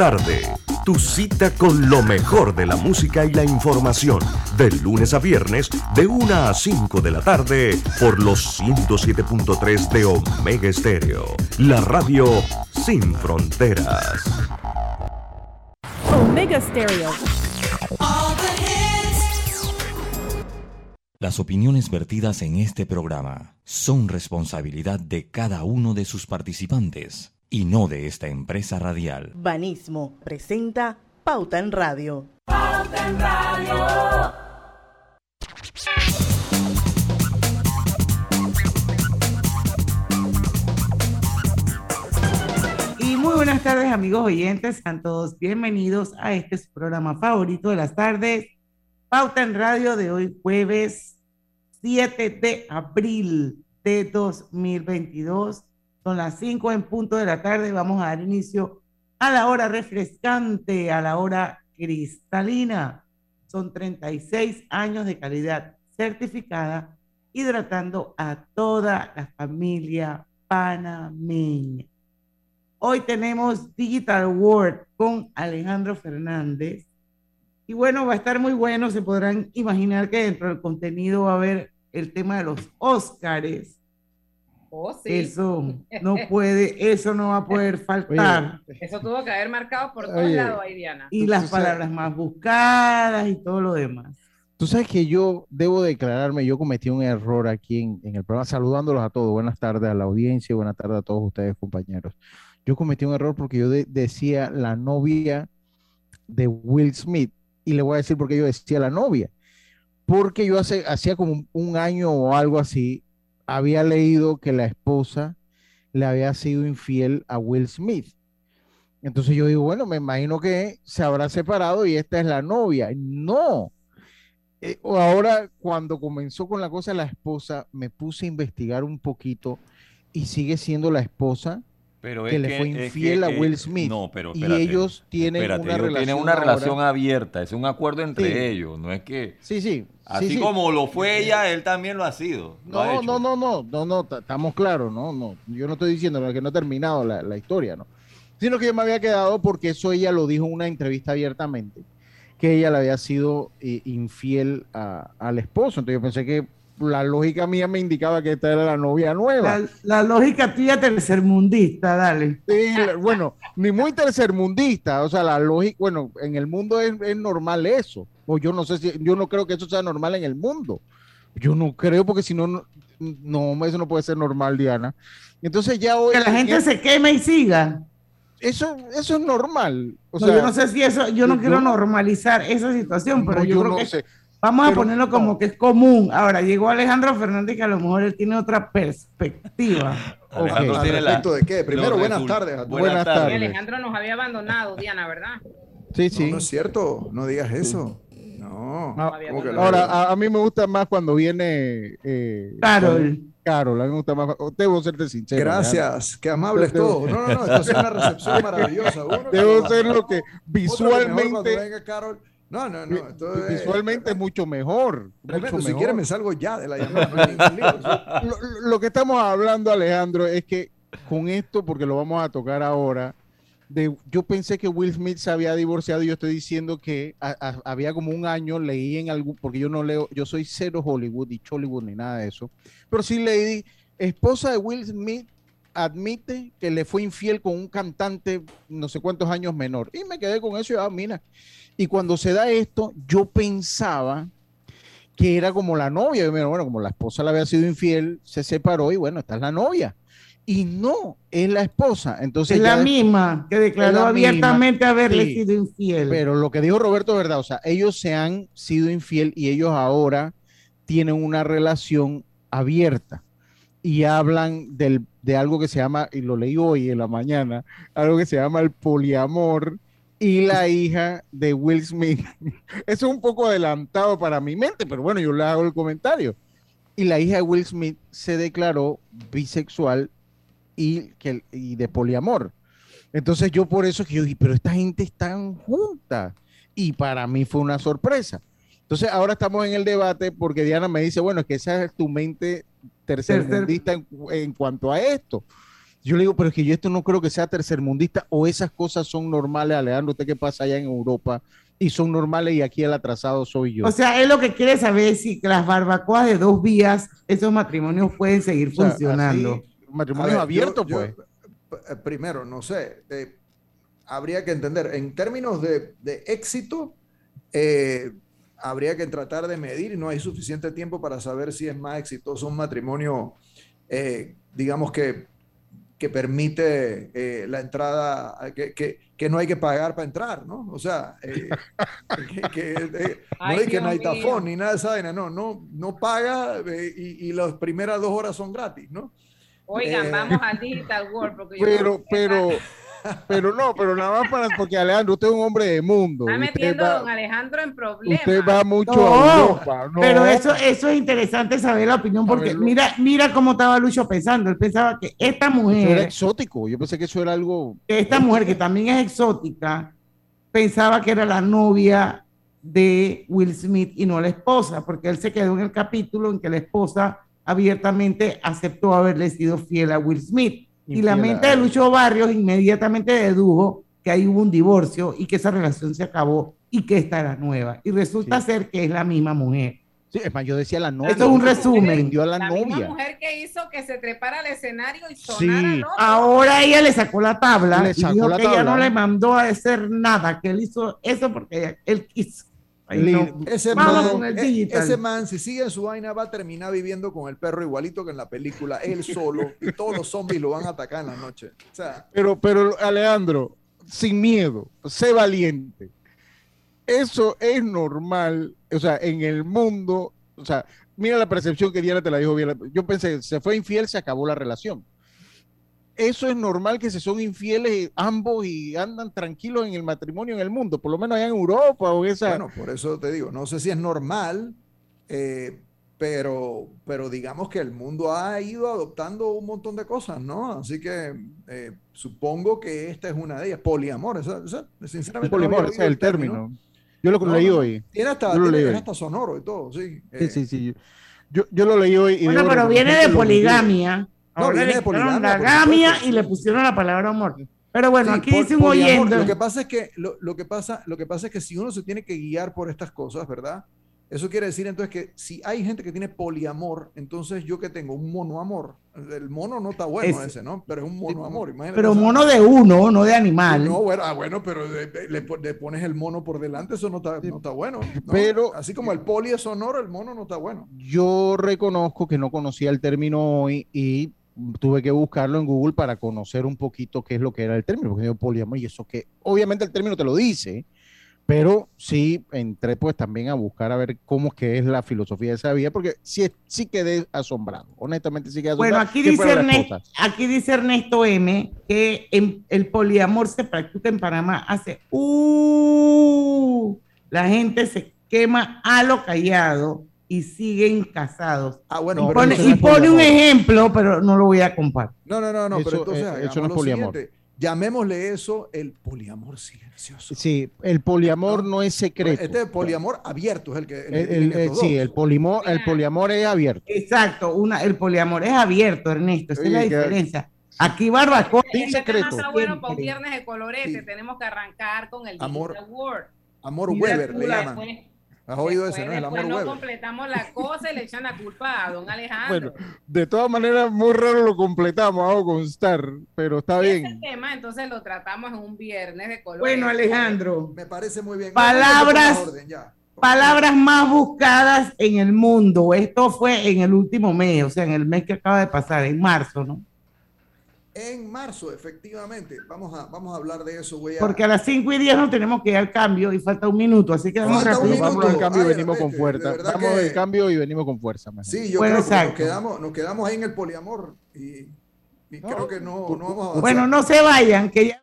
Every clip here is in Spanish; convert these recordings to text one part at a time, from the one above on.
tarde. Tu cita con lo mejor de la música y la información. De lunes a viernes, de 1 a 5 de la tarde, por los 107.3 de Omega Estéreo. La radio sin fronteras. Omega Stereo. Las opiniones vertidas en este programa son responsabilidad de cada uno de sus participantes y no de esta empresa radial. Banismo presenta Pauta en Radio. Pauta en Radio. Y muy buenas tardes amigos oyentes, sean todos bienvenidos a este su programa favorito de las tardes, Pauta en Radio de hoy jueves 7 de abril de 2022. Son las 5 en punto de la tarde. Vamos a dar inicio a la hora refrescante, a la hora cristalina. Son 36 años de calidad certificada, hidratando a toda la familia panameña. Hoy tenemos Digital World con Alejandro Fernández. Y bueno, va a estar muy bueno. Se podrán imaginar que dentro del contenido va a haber el tema de los Óscares. Oh, sí. Eso no puede, eso no va a poder faltar. Eso tuvo que haber marcado por todos lados ahí, Diana. y las sabes- palabras más buscadas y todo lo demás. Tú sabes que yo debo declararme, yo cometí un error aquí en, en el programa, saludándolos a todos. Buenas tardes a la audiencia, buenas tardes a todos ustedes, compañeros. Yo cometí un error porque yo de- decía la novia de Will Smith, y le voy a decir por qué yo decía la novia. Porque yo hace, hacía como un, un año o algo así, había leído que la esposa le había sido infiel a Will Smith. Entonces yo digo, bueno, me imagino que se habrá separado y esta es la novia. No. Eh, ahora, cuando comenzó con la cosa la esposa, me puse a investigar un poquito y sigue siendo la esposa Pero que es le que- fue es infiel que, a eh, Will Smith. No, pero y ellos tienen espérate, una ellos relación tienen una ahora- relación abierta, es un acuerdo entre Sí. ellos, no es que Sí, sí. así sí, sí. como lo fue ella, él también lo ha sido. lo ha No, hecho. no, no, no, no, no, ta- estamos claros, no, no. Yo no estoy diciendo que no ha terminado la, la historia, ¿no? Sino que yo me había quedado porque eso ella lo dijo en una entrevista abiertamente, que ella le había sido eh, infiel a- al esposo. Entonces yo pensé que la lógica mía me indicaba que esta era la novia nueva. La, la lógica tuya tercermundista, dale. Sí, bueno, ni muy tercermundista, o sea, la lógica, bueno, en el mundo es, es normal eso, o yo no sé si, yo no creo que eso sea normal en el mundo, yo no creo porque si no, no, eso no puede ser normal, Diana. Entonces ya hoy, Que la gente se queme y siga. eso, eso es normal, o No, sea, yo no sé si eso, yo no yo- quiero normalizar esa situación, pero no, yo, yo creo no que sé. Vamos a ponerlo como no. que es común. Ahora, llegó Alejandro Fernández que a lo mejor él tiene otra perspectiva. Alejandro Ok. tiene ¿Al la- respecto de qué? Primero, buenas tardes. Buenas, Buenas tardes. Alejandro nos había abandonado, Diana, ¿verdad? sí, No, sí. no es cierto, no digas eso. No, Ah, ¿cómo que no? Ahora, a, a mí me gusta más cuando viene eh, Carol. Carol, a mí me gusta más, debo serte sincero. Gracias, qué amables todos. No, no, no, esto es una recepción maravillosa. Uno, Debo ser lo que otro mejor visualmente venga Carol. No, no, no. visualmente es mucho mejor. Tremendo, mucho Si quieres me salgo ya de la llamada. no lo, lo que estamos hablando, Alejandro, es que con esto, porque lo vamos a tocar ahora, de, yo pensé que Will Smith se había divorciado y yo estoy diciendo que a- a- había como un año, leí en algún, porque yo no leo, yo soy cero Hollywood y Hollywood ni nada de eso, pero sí leí, esposa de Will Smith admite que le fue infiel con un cantante no sé cuántos años menor. Y me quedé con eso y ah, mira. Y cuando se da esto, yo pensaba que era como la novia. Yo, bueno, como la esposa le había sido infiel, se separó y bueno, esta es la novia. Y no, es la esposa. Entonces Es la misma que declaró la abiertamente haberle Sí. sido infiel. Pero lo que dijo Roberto es verdad, o sea, ellos se han sido infiel y ellos ahora tienen una relación abierta y hablan del, de algo que se llama, y lo leí hoy en la mañana, algo que se llama el poliamor y la hija de Will Smith. Eso es un poco adelantado para mi mente, pero bueno, yo le hago el comentario. Y la hija de Will Smith se declaró bisexual y, que, y de poliamor. Entonces yo por eso que yo dije, pero esta gente están juntas. Y para mí fue una sorpresa. Entonces ahora estamos en el debate porque Diana me dice, bueno, es que esa es tu mente tercermundista en, en cuanto a esto. Yo le digo, pero es que yo esto no creo que sea tercermundista o esas cosas son normales, Alejandro, usted qué pasa allá en Europa y son normales y aquí el atrasado soy yo. O sea, él lo que quiere saber es si las barbacoas de dos vías, esos matrimonios pueden seguir O sea, funcionando. así, matrimonio A ver, abierto, yo- pues. yo, p- primero, no sé, eh, habría que entender, en términos de, de éxito, eh, habría que tratar de medir y no hay suficiente tiempo para saber si es más exitoso un matrimonio, eh, digamos que, que permite eh, la entrada, que, que- que no hay que pagar para entrar, ¿no? O sea, eh, que, que, eh, no Ay, es que Dios no hay mío. tafón ni nada de esa vaina, no, no, no paga eh, y, y las primeras dos horas son gratis, ¿no? Oigan, Eh, vamos al Digital World. Porque yo Pero, creo que pero, pero no, pero nada más para, porque Alejandro, usted es un hombre de mundo. Está metiendo a va, don Alejandro en problemas. usted va mucho No, a Europa. No, Pero eso, eso es interesante saber la opinión, porque Saberlo. mira, mira cómo estaba Lucho pensando. Él pensaba que esta eso era mujer, exótico. Yo pensé que eso era algo. esta mujer que también es exótica, pensaba que era la novia de Will Smith y no la esposa, porque él se quedó en el capítulo en que la esposa abiertamente aceptó haberle sido fiel a Will Smith. Y la mente de Lucho Barrios inmediatamente dedujo que ahí hubo un divorcio y que esa relación se acabó y que esta era nueva. Y resulta Sí. ser que es la misma mujer. Sí, es más, yo decía la novia. Esto es un resumen. Vendió a la, La misma novia. mujer que hizo que se trepara al escenario y Sí. sonara loco. Ahora ella le sacó la tabla Le y sacó dijo la que ella tabla. no le mandó a hacer nada, que él hizo eso porque ella- él quiso. No. Ese man, con el e- digital. ese man, si sigue en su vaina, va a terminar viviendo con el perro igualito que en la película, él solo, y todos los zombies lo van a atacar en la noche. O sea, Pero, pero Alejandro, sin miedo, sé valiente. Eso es normal, o sea, en el mundo, o sea, mira la percepción que Diana te la dijo bien. Yo pensé, se fue infiel, se acabó la relación. Eso es normal que se son infieles ambos y andan tranquilos en el matrimonio en el mundo, por lo menos allá en Europa o en esa. bueno, por eso te digo, no sé si es normal, eh, pero, pero digamos que el mundo ha ido adoptando un montón de cosas, ¿no? Así que eh, supongo que esta es una de ellas, poliamor, esa- esa- sinceramente. no poliamor, ese es el término. Yo lo No, leí no, hoy. Tiene hasta, tiene- leí hasta sonoro y todo, sí. Sí, Eh, sí, sí. Yo, yo lo leí hoy. y Bueno, pero viene de lo poligamia. No, Ahora viene le de quitaron poligamia, la gamia y le pusieron la palabra amor. Pero bueno, Sí, aquí dice un oyendo. Lo que pasa es que lo, lo que pasa, lo que pasa es que si uno se tiene que guiar por estas cosas, ¿verdad? Eso quiere decir entonces que si hay gente que tiene poliamor, entonces yo que tengo un monoamor. El mono no está bueno Ese. ese, ¿no? Pero es un monoamor. imagínate Pero mono de uno, no de animal. No, bueno, ah, bueno, pero le, po- le pones el mono por delante, eso no está, no está bueno. ¿no? Pero- Así como el poli es sonoro, el mono no está bueno. Yo reconozco que no conocía el término hoy y tuve que buscarlo en Google para conocer un poquito qué es lo que era el término, porque yo poliamor y eso que obviamente el término te lo dice, pero sí entré pues también a buscar a ver cómo es que es la filosofía de esa vida, porque sí, sí quedé asombrado, honestamente sí quedé asombrado. Bueno, aquí dice, Ernesto, aquí dice Ernesto M que en- el poliamor se practica en Panamá hace uh, la gente se quema a lo callado y siguen casados. Ah, bueno, Y pone, entonces y un ejemplo, pero no lo voy a compartir. No, no, no, no, pero entonces eh, hagamos eso no es poliamor. siguiente. Llamémosle eso el poliamor silencioso. Sí, el poliamor no, es secreto. Este poliamor abierto es el que. el El- que el- tiene el- estos sí, el, polimor, el poliamor es abierto. Exacto, una, el poliamor es abierto, Ernesto, esa es la que- diferencia. Aquí barbacoa. Sin tema secreto. está bueno para un viernes de colorete. Sí. Tenemos que arrancar con el Amor. Digital World. Amor Weber le la- llaman. Después, ¿Has oído después- ese, no? El amor no completamos la cosa y le echan la culpa a don Alejandro. Bueno, de todas maneras, muy raro lo completamos, hago constar, pero está Y bien. Ese tema entonces lo tratamos en un viernes de colorete. Bueno, Alejandro, Me parece muy bien. Palabras- No, no, no, orden, ya. palabras más buscadas en el mundo. Esto fue en el último mes, o sea, en el mes que acaba de pasar, en marzo, ¿no? En marzo, efectivamente. Vamos a, vamos a hablar de eso. Voy a... Porque a las 5 y 10 nos tenemos que ir al cambio y falta un minuto, así que vamos rápido. Vamos al cambio y venimos con fuerza. de verdad Vamos del cambio y venimos con fuerza. Sí, yo Bueno, creo que nos exacto. quedamos, nos quedamos ahí en el poliamor y, y creo que no, no vamos a avanzar. Bueno, no se vayan, que ya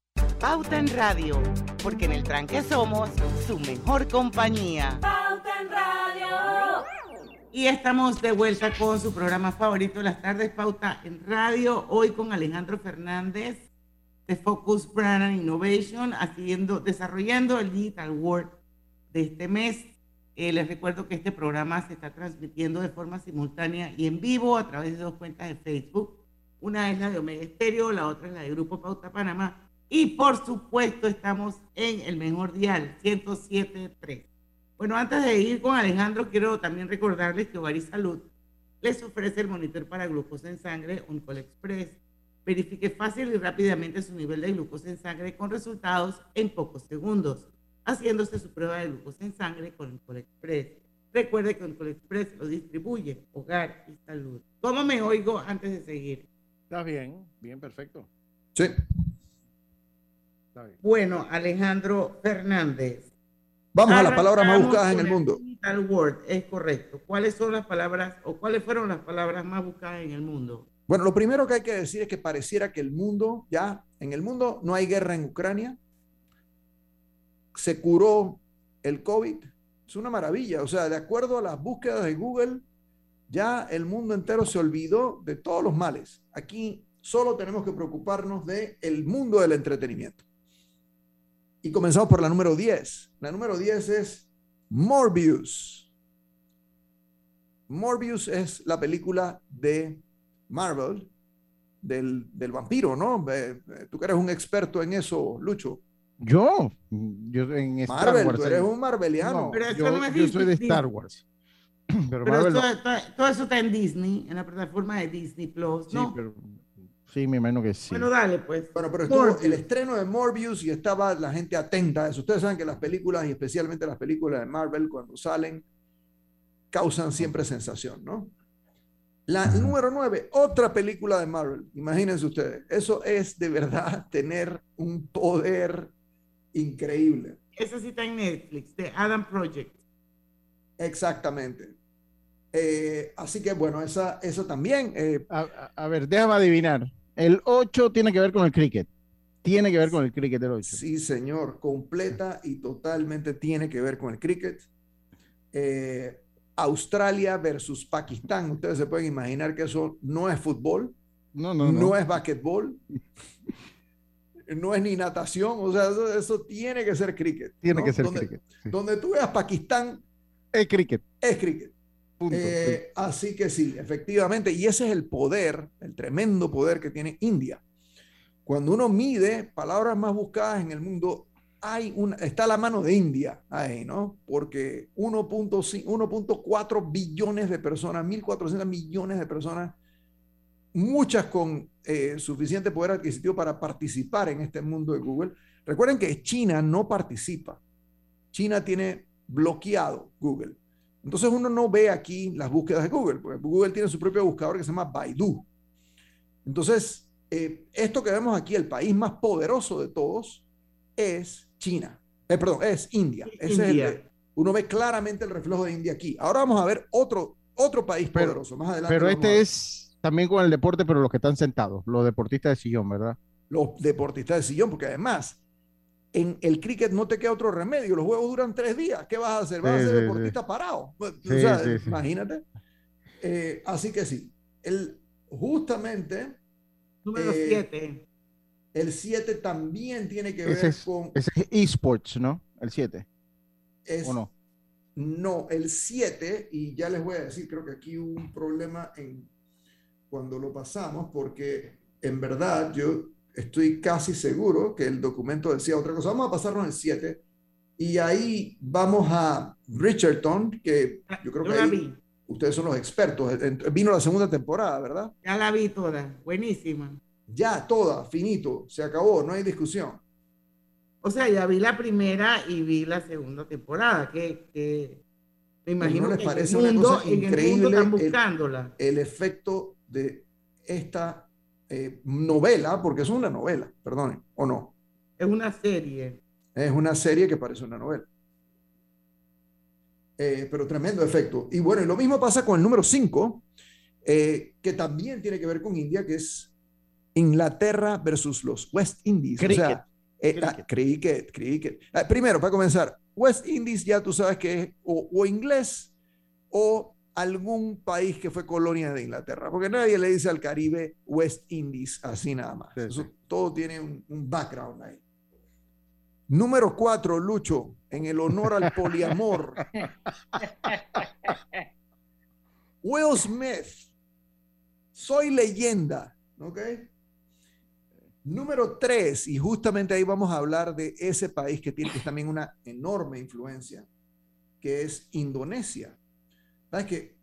Pauta en Radio, porque en el tranque somos su mejor compañía. Pauta en Radio. Y estamos de vuelta con su programa favorito de las tardes, Pauta en Radio, hoy con Alejandro Fernández de Focus Brand and Innovation, haciendo, desarrollando el Digital World de este mes. Eh, les recuerdo que este programa se está transmitiendo de forma simultánea y en vivo a través de dos cuentas de Facebook. Una es la de Omega Estéreo, la otra es la de Grupo Pauta Panamá. Y por supuesto estamos en el mejor dial, 107.3. Bueno, antes de ir con Alejandro, quiero también recordarles que Ovari Salud les ofrece el monitor para glucosa en sangre Oncol Express. Verifique fácil y rápidamente su nivel de glucosa en sangre con resultados en pocos segundos, haciéndose su prueba de glucosa en sangre con Oncol Express. Recuerde que Oncol Express lo distribuye Hogar y Salud. ¿Cómo me oigo antes de seguir? Está bien, bien, perfecto. Sí. Bueno, Alejandro Fernández. Vamos a las palabras más buscadas en el mundo. Digital Word, es correcto. ¿Cuáles son las palabras o cuáles fueron las palabras más buscadas en el mundo? Bueno, lo primero que hay que decir es que pareciera que el mundo, ya, en el mundo no hay guerra en Ucrania, se curó el COVID, es una maravilla, o sea, de acuerdo a las búsquedas de Google, ya el mundo entero se olvidó de todos los males. Aquí solo tenemos que preocuparnos del el mundo del entretenimiento. Y comenzamos por la número 10. La número 10 es Morbius. Morbius es la película de Marvel del, del vampiro, ¿no? Eh, eh, Tú que eres un experto en eso, Lucho. Yo, yo en Star Marvel, Wars. tú eres en- un marveliano. No, Pero eso yo, no es yo soy de. Star Wars. Pero, Pero Marvel todo, no. todo- todo eso está en Disney, en la plataforma de Disney Plus, Sí, ¿no? pero- sí, me imagino que sí. Bueno, dale, pues. Bueno, pero estuvo Morbius. el estreno de Morbius y estaba la gente atenta a eso. Ustedes saben que las películas, y especialmente las películas de Marvel, cuando salen, causan siempre sensación, ¿no? La número 9, otra película de Marvel. Imagínense ustedes. Eso es de verdad tener un poder increíble. Esa sí está en Netflix, de Adam Project. Exactamente. Eh, así que bueno, esa, eso también. eh, a ver, déjame adivinar. El 8 tiene que ver con el cricket. Tiene que ver con el cricket el 8. Sí, señor, completa y totalmente tiene que ver con el cricket. Eh, Australia versus Pakistán. Ustedes se pueden imaginar que eso no es fútbol, No, no, no. es basquetbol, no es ni natación. O sea, eso, eso tiene que ser cricket. Tiene ¿no? que ser donde, cricket. sí. Donde tú veas Pakistán, Es cricket. es cricket. Eh, así que sí, efectivamente, y ese es el poder, el tremendo poder que tiene India. Cuando uno mide palabras más buscadas en el mundo, hay una, está la mano de India ahí, ¿no? Porque 1.5 1.4 billones de personas, 1.400 millones de personas, muchas con eh, suficiente poder adquisitivo para participar en este mundo de Google. Recuerden que China no participa. China tiene bloqueado Google. Entonces uno no ve aquí las búsquedas de Google, porque Google tiene su propio buscador que se llama Baidu. Entonces, eh, esto que vemos aquí, el país más poderoso de todos, es China. Eh, perdón, es India. Ese es el India. uno ve claramente el reflejo de India aquí. Ahora vamos a ver otro, otro país Pero- poderoso. Más adelante Pero este es también con el deporte, pero los que están sentados, los deportistas de sillón, ¿verdad? los deportistas de sillón, porque además en el cricket no te queda otro remedio. Los juegos duran tres días. ¿Qué vas a hacer? ¿Vas Sí, a ser sí, deportista parado? O Sí, sea, sí, sí. imagínate. Eh, así que sí. El, justamente Número Eh, 7. el 7 también tiene que ver Ese es, con. ese es esports, ¿no? El 7. es- ¿O no? No, el 7, y ya les voy a decir, creo que aquí hubo un problema en cuando lo pasamos, porque en verdad yo estoy casi seguro que el documento decía otra cosa. Vamos a pasarnos el 7 y ahí vamos a Bridgerton, que yo creo Yo que ahí vi. ustedes son los expertos. Vino la segunda temporada, ¿verdad? Ya la vi toda. Buenísima. Ya, toda, finito, se acabó, no hay discusión. O sea, ya vi la primera y vi la segunda temporada, que, que me imagino ¿No les que en el parece una mundo- cosa en el mundo increíble están el- buscándola. el efecto de esta eh, novela, porque es una novela, perdonen, o no. Es una serie. Es una serie que parece una novela. Eh, pero tremendo efecto. Y bueno, y lo mismo pasa con el número 5, que también tiene que ver con India, que es Inglaterra versus los West Indies. O sea, eh, ah, cricket, cricket. Ah, primero, para comenzar, West Indies ya tú sabes que es o, o inglés o algún país que fue colonia de Inglaterra, porque nadie le dice al Caribe West Indies así nada más. Eso todo tiene un, un background ahí. Número cuatro, Lucho, en el honor al poliamor. Will Smith, soy leyenda, ¿ok? Número tres, y justamente ahí vamos a hablar de ese país que tiene también una enorme influencia, que es Indonesia. ¿Sabes qué?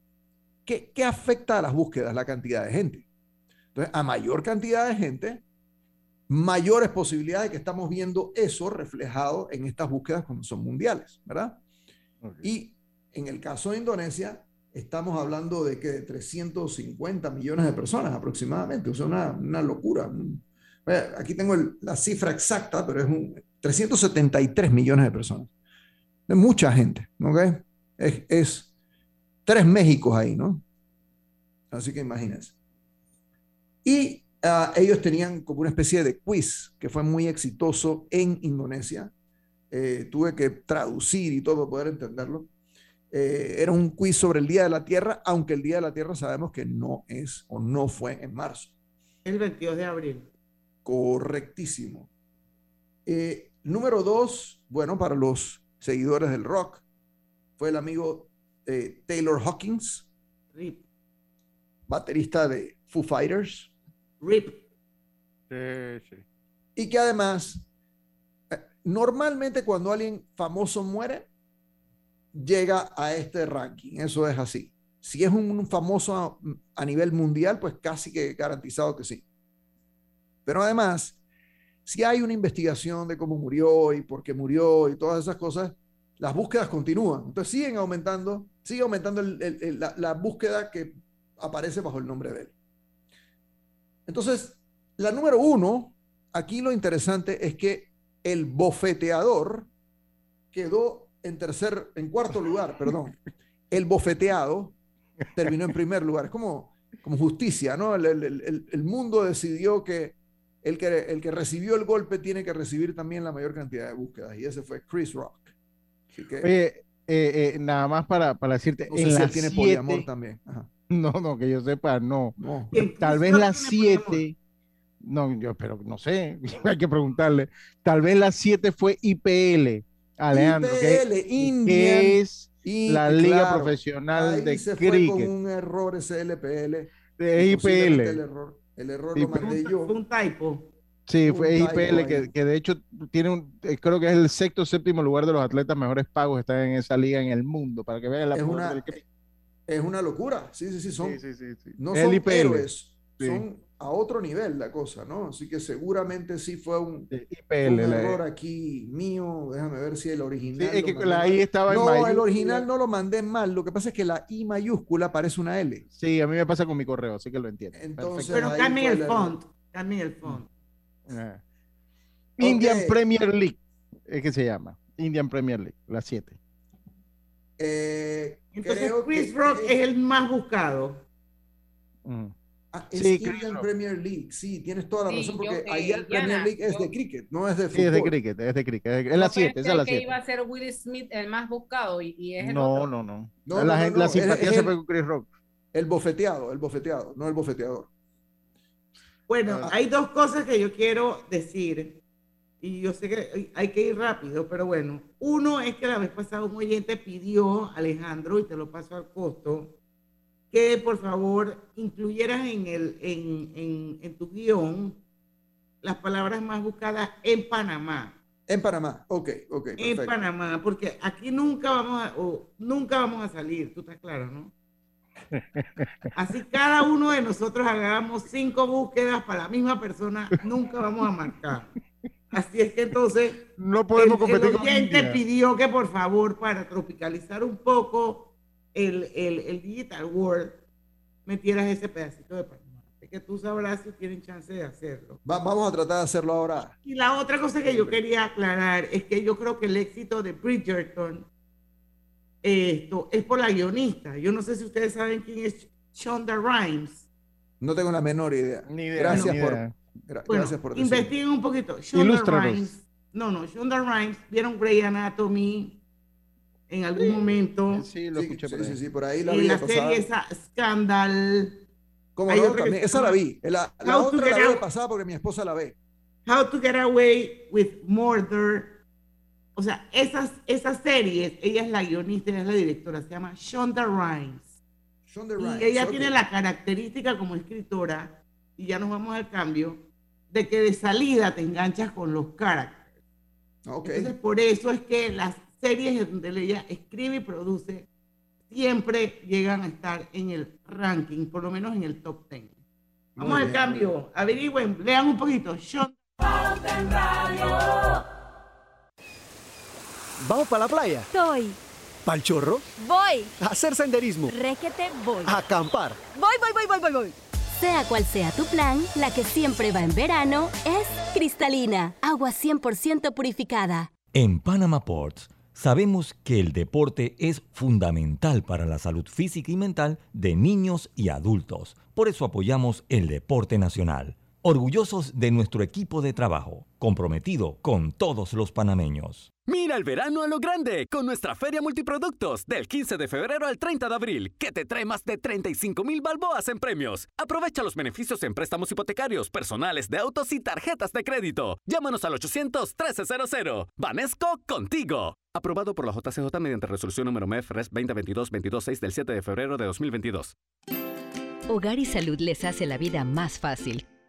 ¿Qué, qué afecta a las búsquedas? La cantidad de gente. Entonces, a mayor cantidad de gente, mayores posibilidades de que estamos viendo eso reflejado en estas búsquedas cuando son mundiales, ¿verdad? Y en el caso de Indonesia, estamos hablando de que de 350 millones de personas aproximadamente, o sea, una, una locura. Aquí tengo el- la cifra exacta, pero es un 373 millones de personas. Es mucha gente, ¿ok? Es, es tres Méxicos ahí, ¿no? Así que imagínense. Y ah, ellos tenían como una especie de quiz que fue muy exitoso en Indonesia. Eh, tuve que traducir y todo para poder entenderlo. Eh, era un quiz sobre el Día de la Tierra, aunque el Día de la Tierra sabemos que no es o no fue en marzo. El 22 de abril. Correctísimo. Eh, número dos, bueno, para los seguidores del rock, fue el amigo eh, Taylor Hawkins, Rip. baterista de Foo Fighters. Rip. Y que además, eh, normalmente cuando alguien famoso muere, llega a este ranking. Eso es así. Si es un famoso a, a nivel mundial, pues casi que garantizado que sí. Pero además, si hay una investigación de cómo murió y por qué murió y todas esas cosas, las búsquedas continúan. Entonces siguen aumentando, sigue aumentando la, búsqueda que aparece bajo el nombre de él. Entonces, la número uno, aquí lo interesante es que el bofeteador quedó en tercer, en cuarto lugar, perdón. El bofeteado terminó en primer lugar. Es como, como justicia, ¿no? El, el- mundo decidió que el, que el que recibió el golpe tiene que recibir también la mayor cantidad de búsquedas. Y ese fue Chris Rock. Así que, eh, eh, nada más para, para decirte, no sé en si él tiene siete- poliamor también. Ajá. No, no, que yo sepa, no. No. Tal vez las siete, no, yo, pero no sé, hay que preguntarle. Tal vez las siete fue IPL, Alejandro, que- IPL, que, Indian, es y- la Liga claro, Profesional ahí de se fue con Cricket. un error ese LPL. De IPL. El error, el error Sí, lo mandé yo. Fue un typo. Sí, fue IPL que, que de hecho tiene un, eh, creo que es el sexto o séptimo lugar de los atletas mejores pagos que están en esa liga en el mundo, para que vean la Es una, del es una locura. Sí, sí, sí. Son, Sí, sí, sí, sí. No El son IPL. héroes, Sí. son a otro nivel la cosa, ¿no? Así que seguramente sí fue un, fue IPL, un la- error aquí mío. Déjame ver si el original. Sí, es que la. I estaba en No, el mayúscula. original no lo mandé mal. Lo que pasa es que la I mayúscula parece una L. Sí, a mí me pasa con mi correo, así que lo entiendo. Entonces, Pero cambien el el font. Cambien el font. Indian. Premier League, es que se llama. Indian Premier League, las siete. Eh, Entonces creo Chris que Rock es- es el más buscado. Ah, es Sí, Indian. Premier League, sí, tienes toda la Sí, razón, yo, porque eh, allá el Premier League es yo- de cricket, no es de Sí, es de fútbol. cricket, es de cricket. Es, siete, esa es pensé la que siete. iba a ser Will Smith el más buscado y, y es el No, otro. no, no. No, la, no, no, gente, no, la es- simpatía es se fue con Chris Rock. El bofeteado, el bofeteado, no el bofeteador. Bueno, Ah. hay dos cosas que yo quiero decir. Y yo sé que hay que ir rápido, pero bueno. Uno es que la vez pasada un oyente pidió, Alejandro, y te lo paso al costo, que por favor incluyeras en, el, en, en, en tu guion las palabras más buscadas en Panamá. En Panamá, ok, ok, En. Panamá, porque aquí nunca vamos a, o nunca vamos a salir, tú estás claro, ¿no? Así cada uno de nosotros hagamos cinco búsquedas para la misma persona, nunca vamos a marcar. Así es que entonces no podemos el, competir el oyente pidió que por favor para tropicalizar un poco el, el, el Digital World metieras ese pedacito de. Así que tú sabrás si tienen chance de hacerlo. Va- vamos a tratar de hacerlo ahora. Y la otra cosa que yo quería aclarar es que yo creo que el éxito de Bridgerton esto es por la guionista. Yo no sé si ustedes saben quién es Shonda Rhimes. No tengo la menor idea. Ni idea, Gracias ni por, idea. gra- Bueno, gracias por investiguen un poquito. Shonda. Rhimes. No, no, Shonda Rhimes. ¿Vieron Grey Anatomy en algún momento? Sí, lo escuché por Sí, ahí. sí, sí, por ahí la vi. la serie esa Scandal. ¿Cómo no? También- esa la vi. La, la otra la vi pasada porque mi esposa la ve. How to Get Away with Murder. O sea, esas, esas series, ella es la guionista, ella es la directora, se llama Shonda Rhimes. Shonda Y Rhimes, ella ok. tiene la característica como escritora, y ya nos vamos al cambio, de que de salida te enganchas con los characters. Ok. Entonces, por eso es que las series donde ella escribe y produce siempre llegan a estar en el ranking, por lo menos en el top 10. Vamos Muy al bien, cambio, averigüen, lean un poquito. Shonda. ¿Vamos para la playa? Estoy. ¿Pal chorro? Voy. ¿A hacer senderismo? Requete voy. ¿A acampar? Voy, voy, voy, voy, voy, voy. Sea cual sea tu plan, la que siempre va en verano es cristalina, agua 100% purificada. En Panama Ports sabemos que el deporte es fundamental para la salud física y mental de niños y adultos. Por eso apoyamos el deporte nacional. Orgullosos de nuestro equipo de trabajo, comprometido con todos los panameños. Mira el verano a lo grande con nuestra Feria Multiproductos del 15 de febrero al 30 de abril, que te trae más de 35 mil balboas en premios. Aprovecha los beneficios en préstamos hipotecarios, personales de autos y tarjetas de crédito. Llámanos al 800-1300. Vanesco contigo. Aprobado por la JCJ mediante resolución número MEF RES 2022-226 del 7 de febrero de 2022. Hogar y Salud les hace la vida más fácil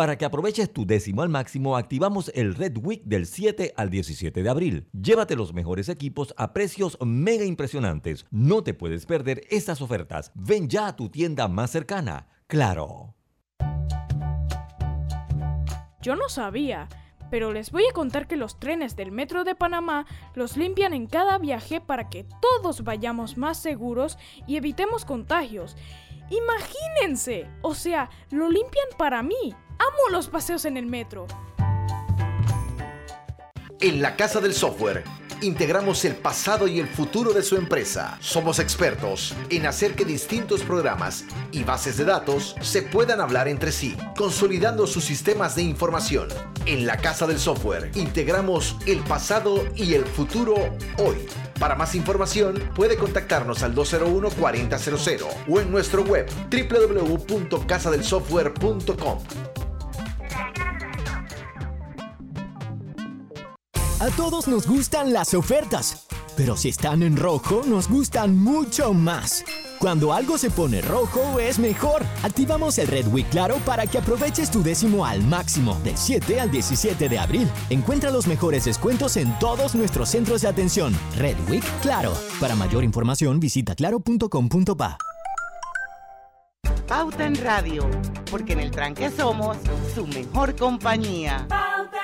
Para que aproveches tu décimo al máximo, activamos el Red Week del 7 al 17 de abril. Llévate los mejores equipos a precios mega impresionantes. No te puedes perder estas ofertas. Ven ya a tu tienda más cercana. Claro. Yo no sabía, pero les voy a contar que los trenes del Metro de Panamá los limpian en cada viaje para que todos vayamos más seguros y evitemos contagios. Imagínense, o sea, lo limpian para mí. Amo los paseos en el metro. En la Casa del Software integramos el pasado y el futuro de su empresa. Somos expertos en hacer que distintos programas y bases de datos se puedan hablar entre sí, consolidando sus sistemas de información. En la Casa del Software integramos el pasado y el futuro hoy. Para más información puede contactarnos al 201-4000 o en nuestro web www.casadelsoftware.com. A todos nos gustan las ofertas, pero si están en rojo nos gustan mucho más. Cuando algo se pone rojo es mejor. Activamos el Red Week Claro para que aproveches tu décimo al máximo del 7 al 17 de abril. Encuentra los mejores descuentos en todos nuestros centros de atención. Red Week Claro. Para mayor información visita claro.com.pa. Pauta en Radio, porque en el tranque somos su mejor compañía. Pauta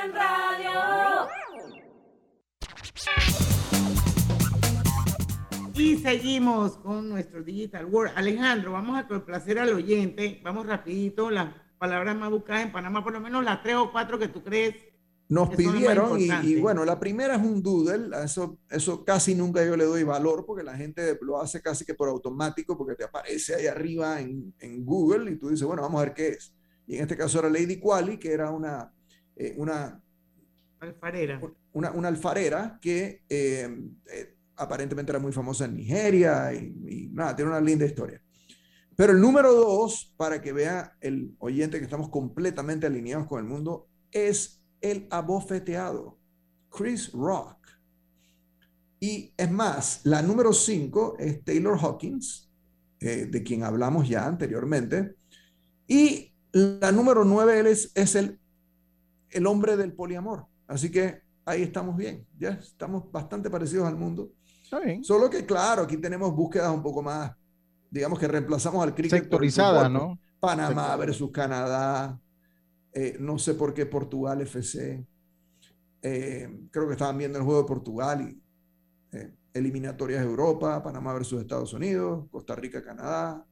Y seguimos con nuestro Digital World. Alejandro, vamos a complacer al oyente. Vamos rapidito, las palabras más buscadas en Panamá, por lo menos las tres o cuatro que tú crees. Nos pidieron y, y bueno, la primera es un doodle, eso, eso casi nunca yo le doy valor porque la gente lo hace casi que por automático porque te aparece ahí arriba en, en Google y tú dices, bueno, vamos a ver qué es. Y en este caso era Lady Quali, que era una, eh, una, Alfarera. una, una alfarera que eh, eh, aparentemente era muy famosa en Nigeria y, y nada, tiene una linda historia. Pero el número dos, para que vea el oyente que estamos completamente alineados con el mundo, es el abofeteado, Chris Rock. Y es más, la número cinco es Taylor Hawkins, eh, de quien hablamos ya anteriormente. Y la número nueve es, es el, el hombre del poliamor. Así que ahí estamos bien, ya estamos bastante parecidos al mundo. Solo que, claro, aquí tenemos búsquedas un poco más, digamos que reemplazamos al cricket. Sectorizada, ¿no? Panamá Sector- versus Canadá, eh, no sé por qué Portugal FC. Eh, creo que estaban viendo el juego de Portugal y eh, eliminatorias de Europa, Panamá versus Estados Unidos, Costa Rica, Canadá.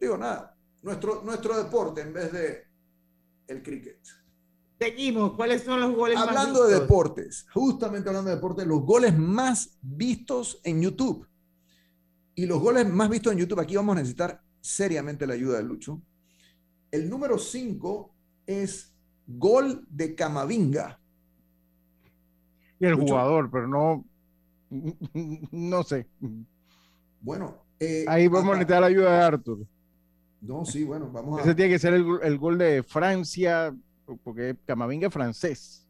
Digo, nada, nuestro, nuestro deporte en vez de el cricket. Seguimos. ¿Cuáles son los goles más Hablando de deportes, justamente hablando de deportes, los goles más vistos en YouTube. Y los goles más vistos en YouTube, aquí vamos a necesitar seriamente la ayuda de Lucho. El número 5 es gol de Camavinga. Y el Lucho. jugador, pero no, no sé. Bueno, eh, Ahí vamos a necesitar la ayuda de Arthur. No, sí, bueno, vamos a. Ese tiene que ser el, el gol de Francia, porque Camavinga es francés.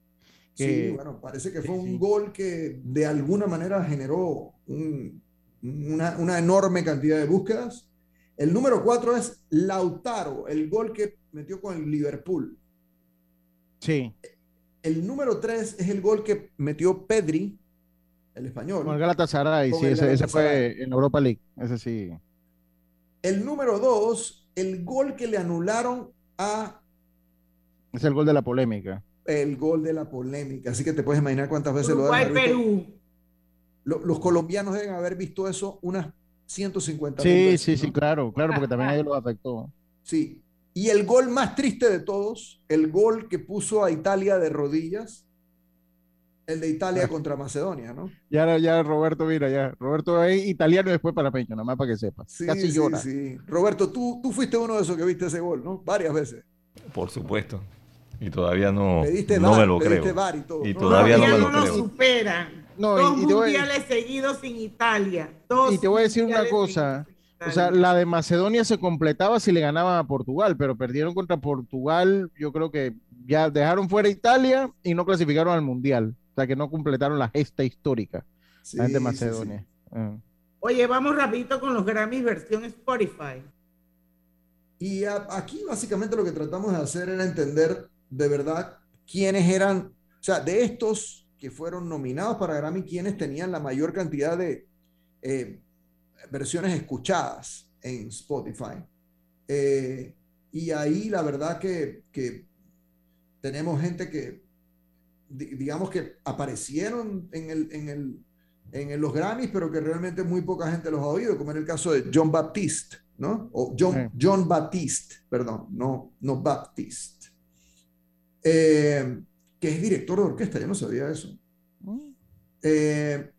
Sí, bueno, parece que fue un gol que de alguna manera generó un- una, una enorme cantidad de búsquedas. El número 4 es Lautaro, el gol que metió con el Liverpool. Sí, El número 3 es el gol que metió Pedri, el español. con el Galatasaray, Con sí, el ese, fue en Europa League. Ese sí. El número 2, el gol que le anularon a Es el gol de la polémica. el gol de la polémica. Así que te puedes imaginar cuántas veces lo Uruguay, haber visto. Perú. Lo- los colombianos deben haber visto eso unas 150 Sí, veces, sí, ¿no? sí, claro, claro, porque también a ellos los afectó. Sí. Y el gol más triste de todos, el gol que puso a Italia de rodillas, el de Ah. Italia contra Macedonia, ¿no? Ya, ya Roberto, mira, ya. Roberto es italiano y después panameño, nada más para que sepa. Sí, Casi sí, llora. sí. Roberto, tú, tú fuiste uno de esos que viste ese gol, ¿no? Varias veces. Por supuesto. Y todavía no, no me lo creo. Y todo. Y No, todavía no me lo no creo. supera. No, Dos y- y voy- mundiales seguidos sin Italia. Dos Y te voy a decir una cosa. O sea, la de Macedonia se completaba si le ganaban a Portugal, pero perdieron contra Portugal. Yo creo que ya dejaron fuera Italia y no clasificaron al Mundial. O sea, que no completaron la gesta histórica. Sí, la gente de sí, Macedonia. Ah. Oye, vamos rapidito con los Grammys versión Spotify. Y a- aquí básicamente lo que tratamos de hacer era entender de verdad quiénes eran, o sea, de estos que fueron nominados para Grammy, quiénes tenían la mayor cantidad de eh, versiones escuchadas en Spotify. Eh, y ahí la verdad que, que tenemos gente que, di- digamos que aparecieron en, el, en, el, en los Grammys, pero que realmente muy poca gente los ha oído, como en el caso de John Baptiste, ¿no? O John, John Baptiste, perdón, no, no Baptiste, Eh, que es director de orquesta, yo no sabía eso. Eh,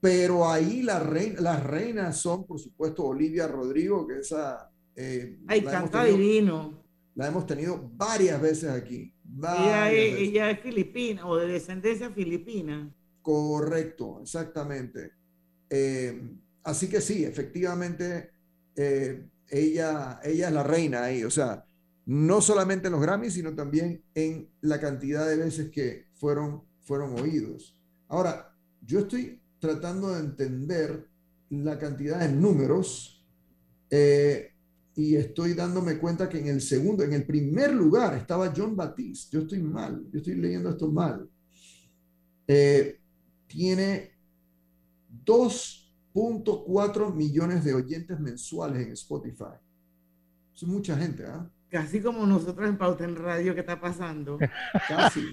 pero ahí la reina, las reinas son, por supuesto, Olivia Rodrigo, que esa... eh, Ay, canta divino. La hemos tenido varias veces aquí. Ella es, veces. ella es filipina o de descendencia filipina. Correcto, exactamente. Eh, así que sí, efectivamente, eh, ella, ella es la reina ahí, o sea, no solamente en los Grammys, sino también en la cantidad de veces que fueron, fueron oídos. Ahora, yo estoy tratando de entender la cantidad de números eh, y estoy dándome cuenta que en el segundo, en el primer lugar estaba John Batiste. Yo estoy mal, yo estoy leyendo esto mal. Eh, tiene 2.4 millones de oyentes mensuales en Spotify. es mucha gente, ¿ah? Casi como nosotros en Pauta en Radio, ¿qué está pasando? Casi.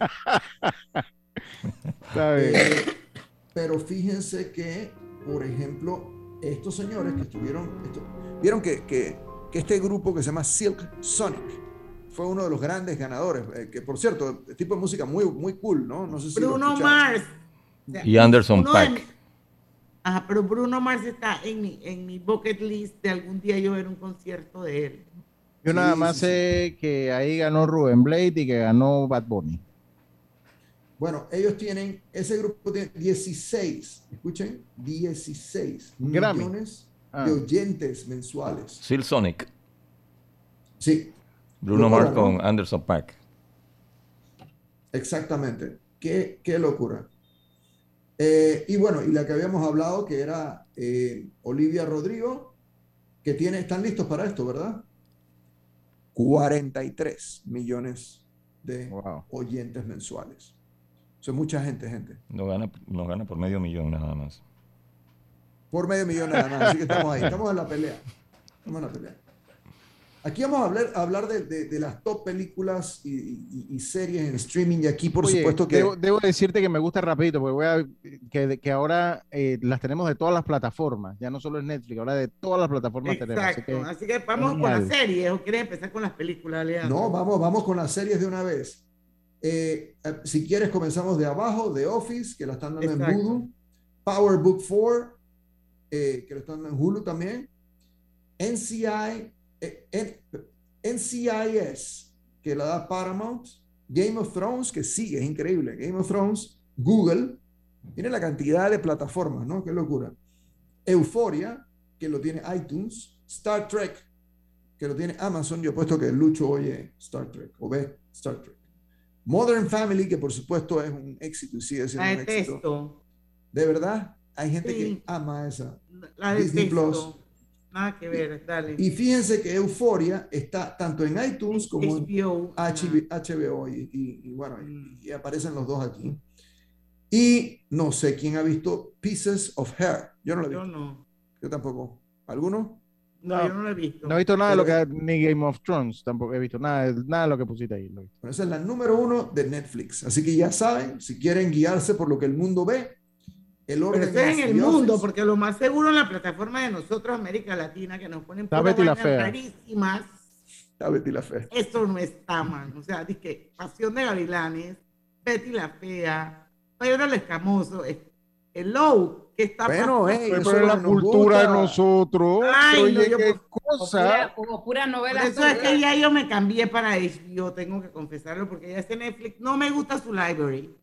Eh, pero fíjense que, por ejemplo, estos señores que estuvieron, vieron que, que, que, este grupo que se llama Silk Sonic fue uno de los grandes ganadores, eh, que por cierto, tipo de música muy, muy cool, ¿no? No sé si Bruno Mars. Y Anderson Paak. Ajá, pero Bruno Mars está en mi, en mi bucket list de algún día yo ver un concierto de él. Yo nada más sé que ahí ganó Ruben Blade y que ganó Bad Bunny. Bueno, ellos tienen, ese grupo tiene 16, escuchen, 16 millones de ah. oyentes mensuales. Sil Sonic. Sí. Bruno Mars con Anderson Pack. Exactamente. Qué, qué locura. Eh, y bueno, y la que habíamos hablado, que era eh, Olivia Rodrigo, que tiene, están listos para esto, ¿verdad? 43 millones de oyentes mensuales. Son mucha gente, gente. No gana, no gana por medio millón nada más. Por medio millón nada más. Así que estamos ahí. Estamos en la pelea. Estamos en la pelea. Aquí vamos a hablar, hablar de, de, las top películas y, series en streaming y aquí por supuesto que... Debo, decirte que me gusta rapidito porque voy a, que, que ahora eh, las tenemos de todas las plataformas, ya no solo en Netflix, ahora de todas las plataformas tenemos. Así que, así que vamos con las series o quieres empezar con las películas, Leandro? No, vamos, vamos con las series de una vez. Eh, eh, si quieres, comenzamos de abajo, de Office, que la están dando en Hulu. Power Book 4, eh, que lo están dando en Hulu también. NCI, NCIS, que la da Paramount. Game of Thrones, que sigue, es increíble. Game of Thrones, Google. Tiene la cantidad de plataformas, ¿no? Qué locura. Euphoria, que lo tiene iTunes. Star Trek, que lo tiene Amazon. Yo he puesto que Lucho oye Star Trek o ve Star Trek. Modern Family, que por supuesto es un éxito y sigue siendo un éxito. De verdad, hay gente que ama esa. La Disney Plus. Nada que ver, dale. Y fíjense que Euforia está tanto en iTunes como en HBO, y, bueno, mm. y, aparecen los dos aquí. Y no sé quién ha visto Pieces of Hair. Yo no lo he visto. Yo no. Yo tampoco. ¿Alguno? No, yo no lo he visto. No he visto nada de lo que ni Game of Thrones, tampoco he visto nada, nada de lo que pusiste ahí. Bueno, esa es la número uno de Netflix. Así que ya saben, si quieren guiarse por lo que el mundo ve, el orden Pero en el mundo, porque lo más seguro en la plataforma de nosotros, América Latina, que nos ponen por rarísimas. Está Betty la Fea. Esto no está mal. O sea, que Pasión de Gavilanes, Betty la Fea, Pedro el Escamoso, Hello, ¿Qué está bueno, eso es la cultura de nosotros. Ay, Oye, no, qué cosa. Como pura, novela. eso es que ya yo me cambié para HBO, tengo que confesarlo, porque ya este Netflix no me gusta su library.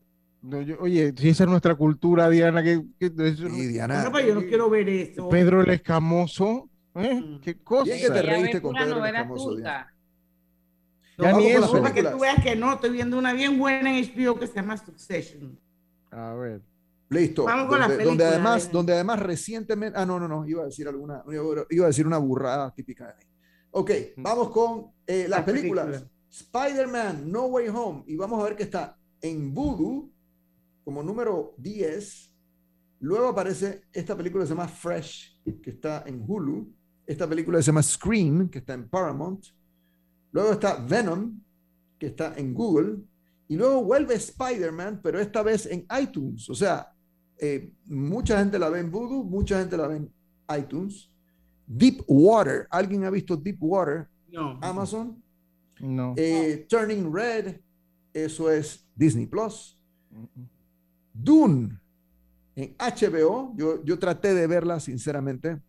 Oye, si esa es nuestra cultura, Diana, que, sí, Diana. No, yo no quiero ver eso. Pedro el Escamoso, ¿eh? Mm. Qué cosa. Bien que te reíste con Pedro el Escamoso, Diana. Ya ni eso. Para que tú veas que no, estoy viendo una bien buena en HBO que se llama Succession. A ver. Listo. donde, además, donde además recientemente, ah, no, no, no, iba a decir alguna, iba a decir una burrada típica de mí. Ok, vamos con eh, las, películas. Spider-Man, No Way Home, y vamos a ver que está en Voodoo como número 10. Luego aparece esta película que se llama Fresh, que está en Hulu. Esta película se llama Scream, que está en Paramount. Luego está Venom, que está en Google. Y luego vuelve Spider-Man, pero esta vez en iTunes. O sea, eh, mucha gente la ve en Voodoo, mucha gente la ve en iTunes. Deep Water, ¿alguien ha visto Deep Water? No. Amazon. No. Eh, Turning Red, eso es Disney Plus. Dune, en HBO, yo, yo traté de verla sinceramente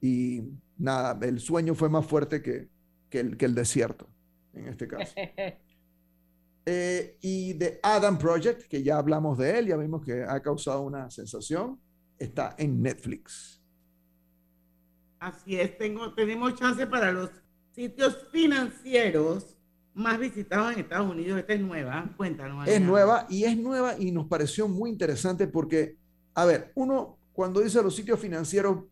y nada, el sueño fue más fuerte que, que, el, que el desierto en este caso. Eh, y de Adam Project, que ya hablamos de él, ya vimos que ha causado una sensación, está en Netflix. Así es, tengo, tenemos chance para los sitios financieros más visitados en Estados Unidos. Esta es nueva, cuéntanos. Es nueva y es nueva y nos pareció muy interesante porque, a ver, uno cuando dice los sitios financieros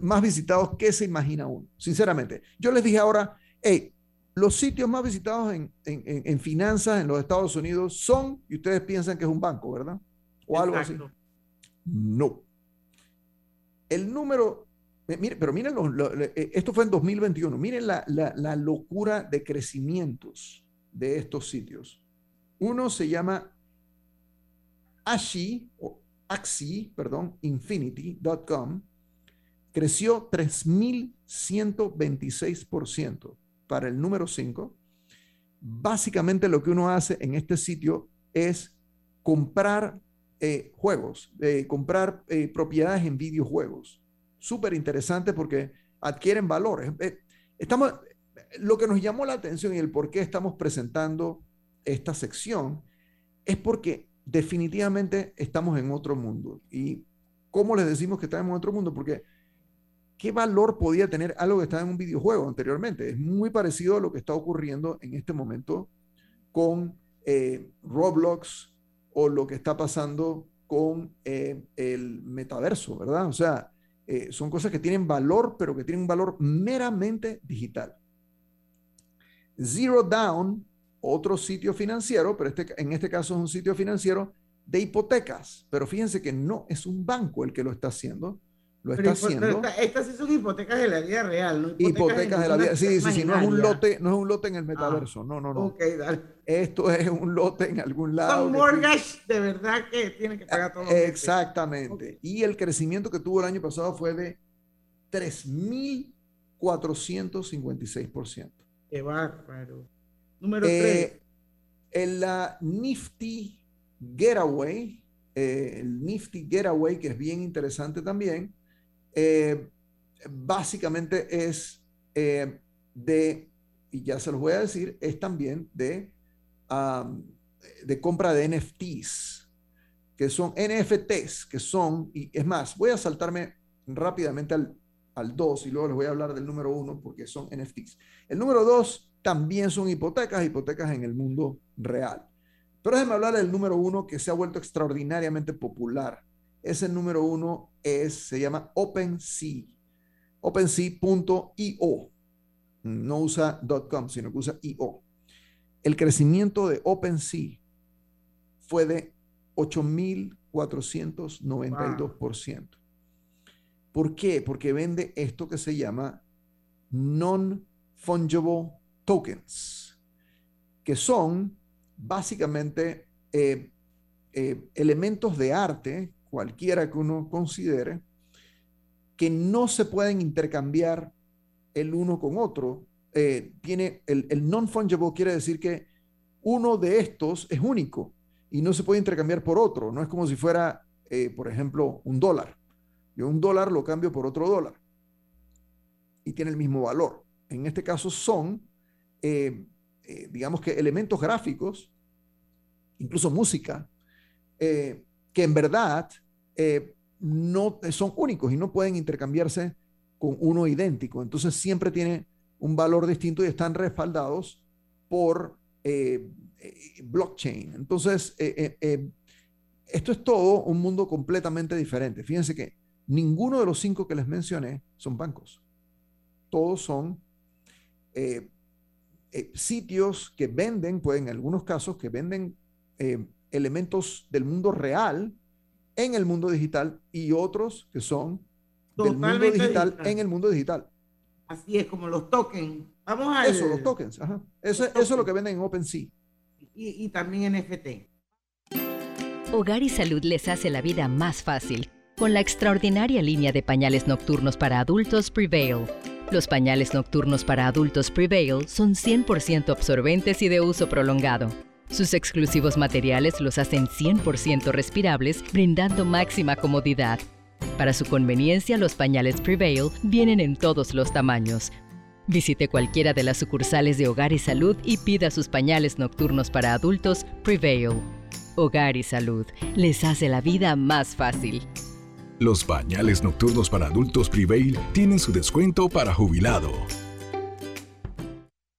más visitados, ¿qué se imagina uno? Sinceramente, yo les dije ahora, hey, los sitios más visitados en, en, en, finanzas en los Estados Unidos son, y ustedes piensan que es un banco, ¿verdad? O algo así. No. El número, mire, pero miren, eh, esto fue en 2021, miren la, locura de crecimientos de estos sitios. Uno se llama Ashi, o Axi, perdón, infinity.com, creció 3.126% para el número 5. Básicamente lo que uno hace en este sitio es comprar eh, juegos, eh, comprar eh, propiedades en videojuegos. Súper interesante porque adquieren valores. estamos, lo que nos llamó la atención y el por qué estamos presentando esta sección es porque definitivamente estamos en otro mundo. ¿Y cómo les decimos que estamos en otro mundo? Porque ¿qué valor podía tener algo que estaba en un videojuego anteriormente? Es muy parecido a lo que está ocurriendo en este momento con eh, Roblox o lo que está pasando con eh, el metaverso, ¿verdad? O sea, eh, son cosas que tienen valor, pero que tienen un valor meramente digital. Zero Down otro sitio financiero, pero este, en este caso es un sitio financiero de hipotecas. Pero fíjense que no es un banco el que lo está haciendo, lo está haciendo. estas sí son hipotecas de la vida real, ¿no? Hipotecas, de la vida, sí, sí, sí, no es un lote, no es un lote en el metaverso, no, no, no. Ok, dale. Esto es un lote en algún lado. Son mortgage de verdad que tiene que pagar todo. Exactamente. Y el crecimiento que tuvo el año pasado fue de 3.456%. Qué bárbaro. Número 3. Eh, en la Nifty Getaway, eh, el Nifty Getaway, que es bien interesante también, eh, básicamente es de, y ya se los voy a decir, es también de, de compra de NFTs, que son NFTs, que son, y es más, voy a saltarme rápidamente al, al 2 y luego les voy a hablar del número 1 porque son NFTs. El número 2 también son hipotecas, hipotecas en el mundo real. Pero déjenme hablar del número uno que se ha vuelto extraordinariamente popular. Ese número uno es, se llama OpenSea. OpenSea.io. No usa .com, sino que usa .io. El crecimiento de OpenSea fue de 8.492%. ¿Por qué? Porque vende esto que se llama non-fungible tokens, que son básicamente eh, eh, elementos de arte, cualquiera que uno considere, que no se pueden intercambiar el uno con otro. Eh, tiene el, el non-fungible quiere decir que uno de estos es único y no se puede intercambiar por otro. No es como si fuera, por ejemplo, un dólar. Yo un dólar lo cambio por otro dólar y tiene el mismo valor. En este caso son eh, eh, digamos que elementos gráficos, incluso música, eh, que en verdad no son únicos y no pueden intercambiarse con uno idéntico. Entonces siempre tiene un valor distinto y están respaldados por blockchain. Entonces, esto es todo un mundo completamente diferente. Fíjense que ninguno de los cinco que les mencioné son bancos. Todos son eh, sitios que venden, pueden en algunos casos, que venden eh, elementos del mundo real en el mundo digital y otros que son del mundo digital, en el mundo digital. Así es, como los tokens. Vamos a Eso, los tokens. Eso, eso es lo que venden en OpenSea. Y, y también NFT. Hogar y Salud les hace la vida más fácil con la extraordinaria línea de pañales nocturnos para adultos Prevail los pañales nocturnos para adultos Prevail son 100% absorbentes y de uso prolongado. Sus exclusivos materiales los hacen 100% respirables, brindando máxima comodidad. Para su conveniencia, los pañales Prevail vienen en todos los tamaños. Visite cualquiera de las sucursales de Hogar y Salud y pida sus pañales nocturnos para adultos Prevail. Hogar y Salud les hace la vida más fácil. Los bañales nocturnos para adultos Prevail tienen su descuento para jubilado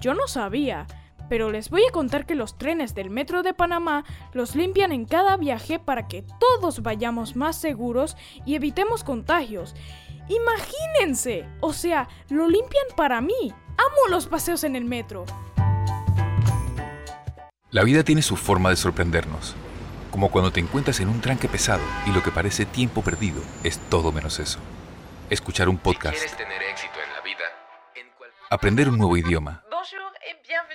Yo no sabía, pero les voy a contar que los trenes del Metro de Panamá los limpian en cada viaje para que todos vayamos más seguros y evitemos contagios. Imagínense, o sea, lo limpian para mí. Amo los paseos en el metro. La vida tiene su forma de sorprendernos, como cuando te encuentras en un tranque pesado y lo que parece tiempo perdido es todo menos eso. Escuchar un podcast, tener éxito en la vida, aprender un nuevo idioma,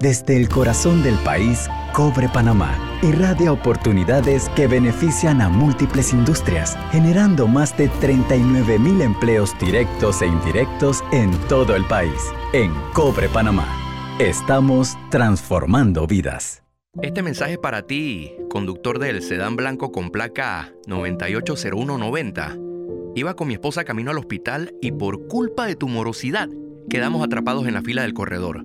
Desde el corazón del país, Cobre Panamá irradia oportunidades que benefician a múltiples industrias, generando más de 39 mil empleos directos e indirectos en todo el país. En Cobre Panamá, estamos transformando vidas. Este mensaje para ti, conductor del sedán blanco con placa 980190. Iba con mi esposa camino al hospital y por culpa de tu morosidad quedamos atrapados en la fila del corredor.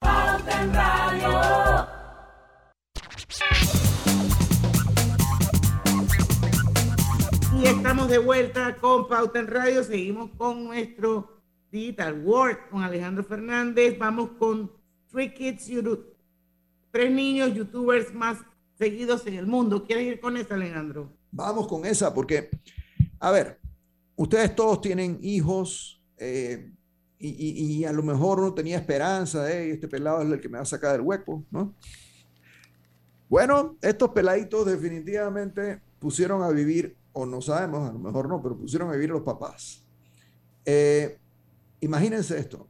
Pauta en Radio. Y estamos de vuelta con Pauta en Radio. Seguimos con nuestro Digital World con Alejandro Fernández. Vamos con Three Kids YouTube. Tres niños youtubers más seguidos en el mundo. ¿Quieres ir con eso, Alejandro? Vamos con esa, porque, a ver, ustedes todos tienen hijos eh, y, y- y a lo mejor uno tenía esperanza, eh, este pelado es el que me va a sacar del hueco, ¿no? Bueno, estos peladitos definitivamente pusieron a vivir, o no sabemos, a lo mejor no, pero pusieron a vivir a los papás. Eh, imagínense esto.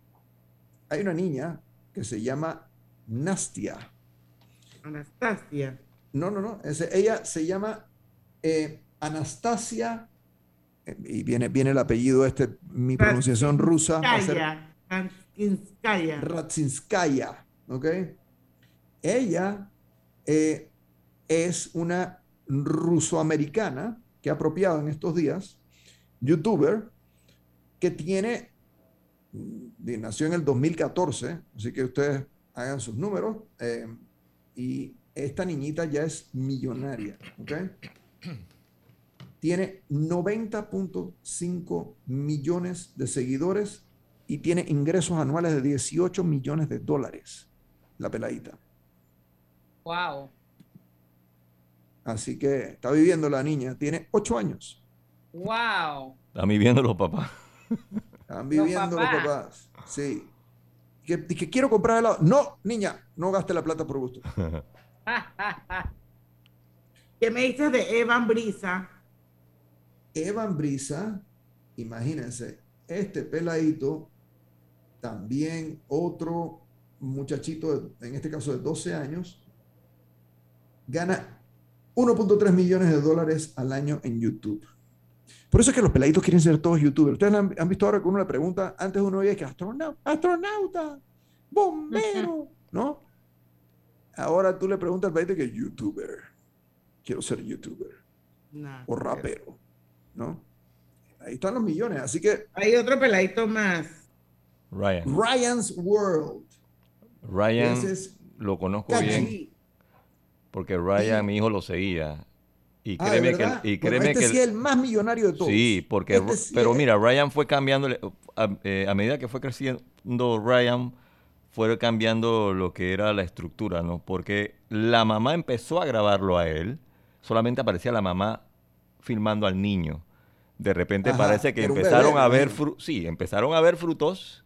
Hay una niña que se llama Nastia. Anastasia. No, no, no. ella se llama eh, Anastasia, y viene, viene el apellido este, mi pronunciación rusa. va a ser Kaya. Kankinskaya. Ratsinskaya. ¿ok? Ella eh, es una rusoamericana que ha apropiado en estos días, youtuber, que tiene, mm, nació en el 2014, así que ustedes hagan sus números, eh, y esta niñita ya es millonaria, ¿ok? Tiene 90.5 millones de seguidores y tiene ingresos anuales de 18 millones de dólares, la peladita. Wow. Así que está viviendo la niña, tiene 8 años. Wow. Están viviendo los papás. Están viviendo los papás. Sí. Que, que quiero comprar helado. No, niña, no gaste la plata por gusto. ¿Qué me dices de Evan Brisa? Evan Brisa, imagínense, este peladito, también otro muchachito, en este caso de 12 años, gana 1.3 millones de dólares al año en YouTube. Por eso es que los peladitos quieren ser todos youtubers. Ustedes han, han visto ahora que uno le pregunta, antes uno veía que astronauta, astronauta, bombero, ¿no? Ahora tú le preguntas al peladito que es youtuber. Quiero ser youtuber. o rapero, ¿no? Ahí están los millones, así que... Hay otro peladito más. Ryan. Ryan's World. Ryan es lo conozco Cachi. bien porque Ryan, mi hijo, lo seguía. Y Ah, créeme que, y Bueno, créeme este que sí es el más millonario de todos. Sí, porque Este sí pero es- mira, Ryan fue cambiando a, eh, a medida que fue creciendo Ryan fue cambiando lo que era la estructura, ¿no? Porque la mamá empezó a grabarlo a él, solamente aparecía la mamá filmando al niño. De repente Ajá, parece que empezaron bebé, a ver, fru- sí, empezaron a ver frutos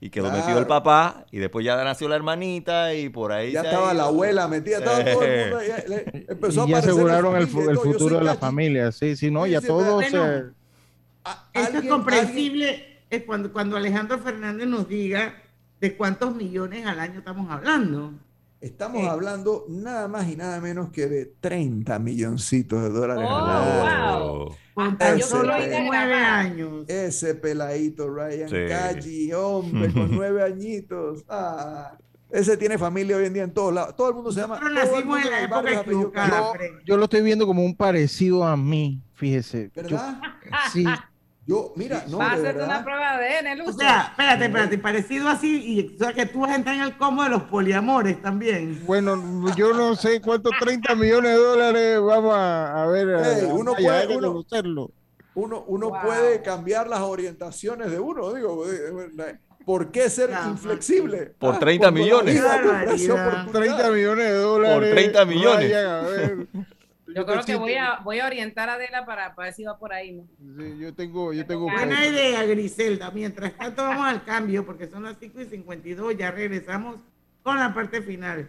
y quedó metido el Claro. papá y después ya nació la hermanita y por ahí Ya estaba la abuela metida, estaba todo el mundo ahí, Eh. le- empezó a Y ya aseguraron el, el futuro de la familia. Sí, sí, no, Sí, ya sí, todo se... Bueno, Esto es alguien- comprensible es cuando, cuando Alejandro Fernández nos diga de cuántos millones al año estamos hablando. Estamos hablando nada más y nada menos que de 30 milloncitos de dólares Oh, wow. Hasta yo solo nueve años. Ese peladito Ryan Sí. Cachi, hombre, con nueve añitos. Ah, ese tiene familia hoy en día en todos lados. Todo el mundo se llama. Mundo en la época. Yo lo estoy viendo como un parecido a mí, fíjese. Yo- ¿Verdad? sí, Yo, mira, no, Va a hacerte una prueba de ADN, O Lucho. sea, espérate, espérate, parecido así, y o sea que tú vas a entrar en el combo de los poliamores también. bueno, yo no sé cuántos 30 millones de dólares vamos a, a ver. Ey, a- uno a- puede- uno- conocerlo. Uno, uno Wow. puede cambiar las orientaciones de uno, digo. eh, ¿Por qué ser Claro. inflexible? Por Ah, 30 cuando la millones. Barbaridad. oportunidades. 30 millones de dólares. Por 30 millones. Ryan, a ver. Yo creo que voy a, voy a orientar a Adela para, para ver si va por ahí. ¿no? Sí, yo tengo, yo tengo. Buena idea, Griselda. Mientras tanto, vamos al cambio, porque son las 5 y 52. Ya regresamos con la parte final.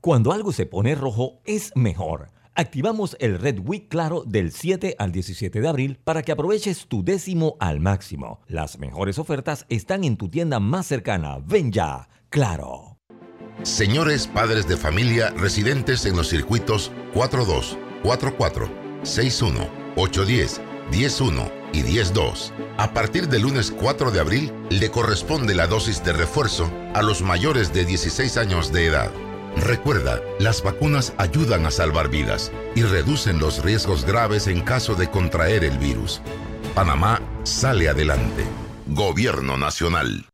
Cuando algo se pone rojo es mejor. Activamos el Red Week Claro del 7 al 17 de abril para que aproveches tu décimo al máximo. Las mejores ofertas están en tu tienda más cercana. Ven ya, Claro. Señores padres de familia residentes en los circuitos 42, 44, 61, 810, 101 y 102. A partir del lunes 4 de abril le corresponde la dosis de refuerzo a los mayores de 16 años de edad. Recuerda, las vacunas ayudan a salvar vidas y reducen los riesgos graves en caso de contraer el virus. Panamá sale adelante. Gobierno Nacional.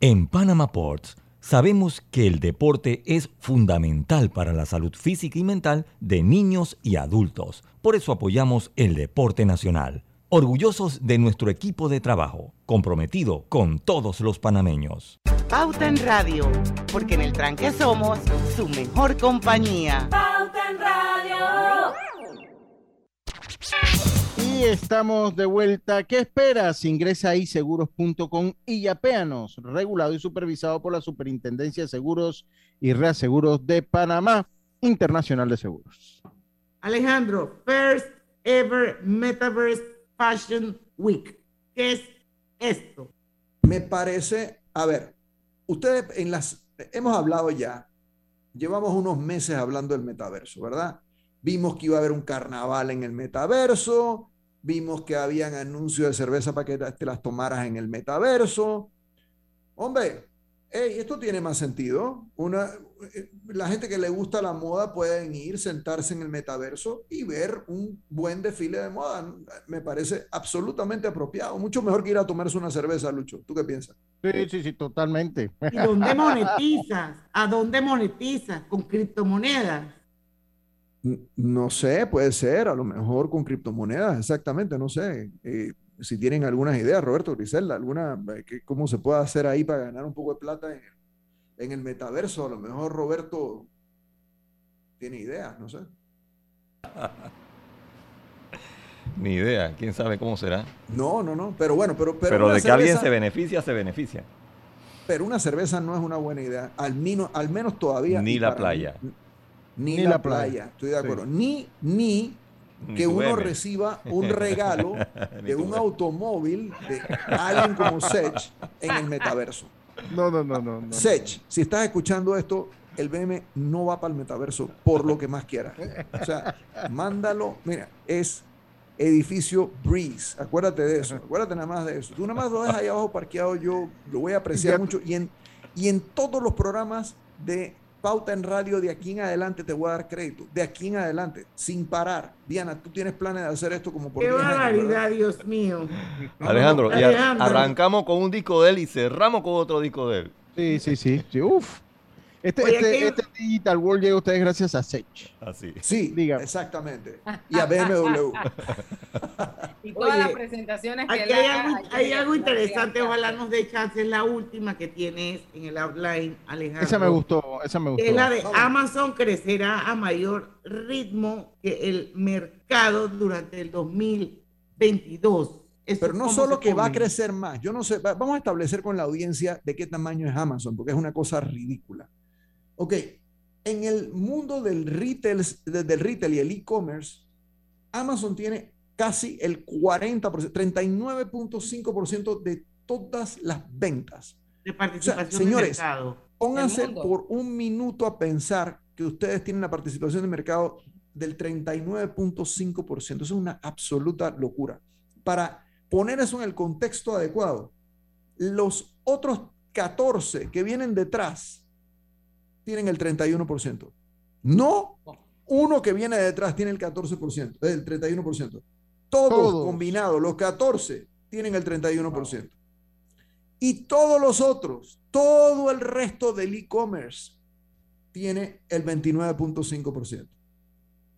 En Panama Ports sabemos que el deporte es fundamental para la salud física y mental de niños y adultos. Por eso apoyamos el deporte nacional. Orgullosos de nuestro equipo de trabajo, comprometido con todos los panameños. Pauta en Radio, porque en el tranque somos su mejor compañía. Pauta en Radio. Y estamos de vuelta. ¿Qué esperas? Ingresa a iseguros.com y yapéanos, regulado y supervisado por la Superintendencia de Seguros y Reaseguros de Panamá, Internacional de Seguros. Alejandro, First Ever Metaverse Fashion Week. ¿Qué es esto? Me parece, a ver, ustedes en las, hemos hablado ya, llevamos unos meses hablando del metaverso, ¿verdad? Vimos que iba a haber un carnaval en el metaverso, vimos que habían anuncios de cerveza para que te las tomaras en el metaverso. Hombre, esto tiene más sentido. Una, eh, la gente que le gusta la moda pueden ir, sentarse en el metaverso y ver un buen desfile de moda. Me parece absolutamente apropiado. Mucho mejor que ir a tomarse una cerveza, Lucho. ¿Tú qué piensas? Sí, sí, sí, totalmente. ¿Y dónde monetizas? ¿A dónde monetizas? ¿Con criptomonedas? No sé, puede ser, a lo mejor con criptomonedas, exactamente, no sé. Eh, si tienen algunas ideas, Roberto Griselda, alguna, eh, cómo se puede hacer ahí para ganar un poco de plata en, en el metaverso, a lo mejor Roberto tiene ideas, no sé. Ni idea, quién sabe cómo será. No, no, no, pero bueno, pero... Pero, pero de que alguien se beneficia, se beneficia. Pero una cerveza no es una buena idea, al, menos, al menos todavía... Ni la playa. Ni, la, playa. estoy de acuerdo. Ni, ni que uno reciba un regalo de un automóvil de alguien como Sech en el metaverso. No, no, no, no. no. Sech, si estás escuchando esto, el BM no va para el metaverso por lo que más quiera. O sea, mándalo. Mira, es edificio Breeze. Acuérdate de eso. Acuérdate nada más de eso. Tú nada más lo dejas ahí abajo parqueado. Yo lo voy a apreciar mucho. Y en, y en todos los programas de Pauta en Radio de aquí en adelante te voy a dar crédito. De aquí en adelante, sin parar. Diana, tú tienes planes de hacer esto como por Qué 10 años, barbaridad. Dios mío. Alejandro, y arrancamos con un disco de él y cerramos con otro disco de él. Sí, sí, sí. sí. Uf. Este, Oye, este, este Digital World llega a ustedes gracias a Sech. Así. Sí, Diga. exactamente. Y a BMW. Y todas Oye, las presentaciones que Aquí hay algo, hay algo interesante, ojalá nos dé chance, es la última que tienes en el outline, Alejandro. Esa me gustó, esa me gustó. Es la de Amazon crecerá a mayor ritmo que el mercado durante el 2022. ¿Esto Pero no solo que va a crecer más. Yo no sé, va- vamos a establecer con la audiencia de qué tamaño es Amazon, porque es una cosa ridícula. Ok, en el mundo del retail, de- del retail y el e-commerce, Amazon tiene casi el 40%, 39.5% de todas las ventas. De O sea, participación señores, de mercado. pónganse por un minuto a pensar que ustedes tienen la participación de mercado del 39.5%. Eso es una absoluta locura. Para poner eso en el contexto adecuado, los otros 14 que vienen detrás tienen el 31%. No uno que viene detrás tiene el 14%, eh, el 31%. Todos, Todos. combinados, los 14 tienen el 31%. Y todos los otros, todo el resto del e-commerce tiene el 29.5%.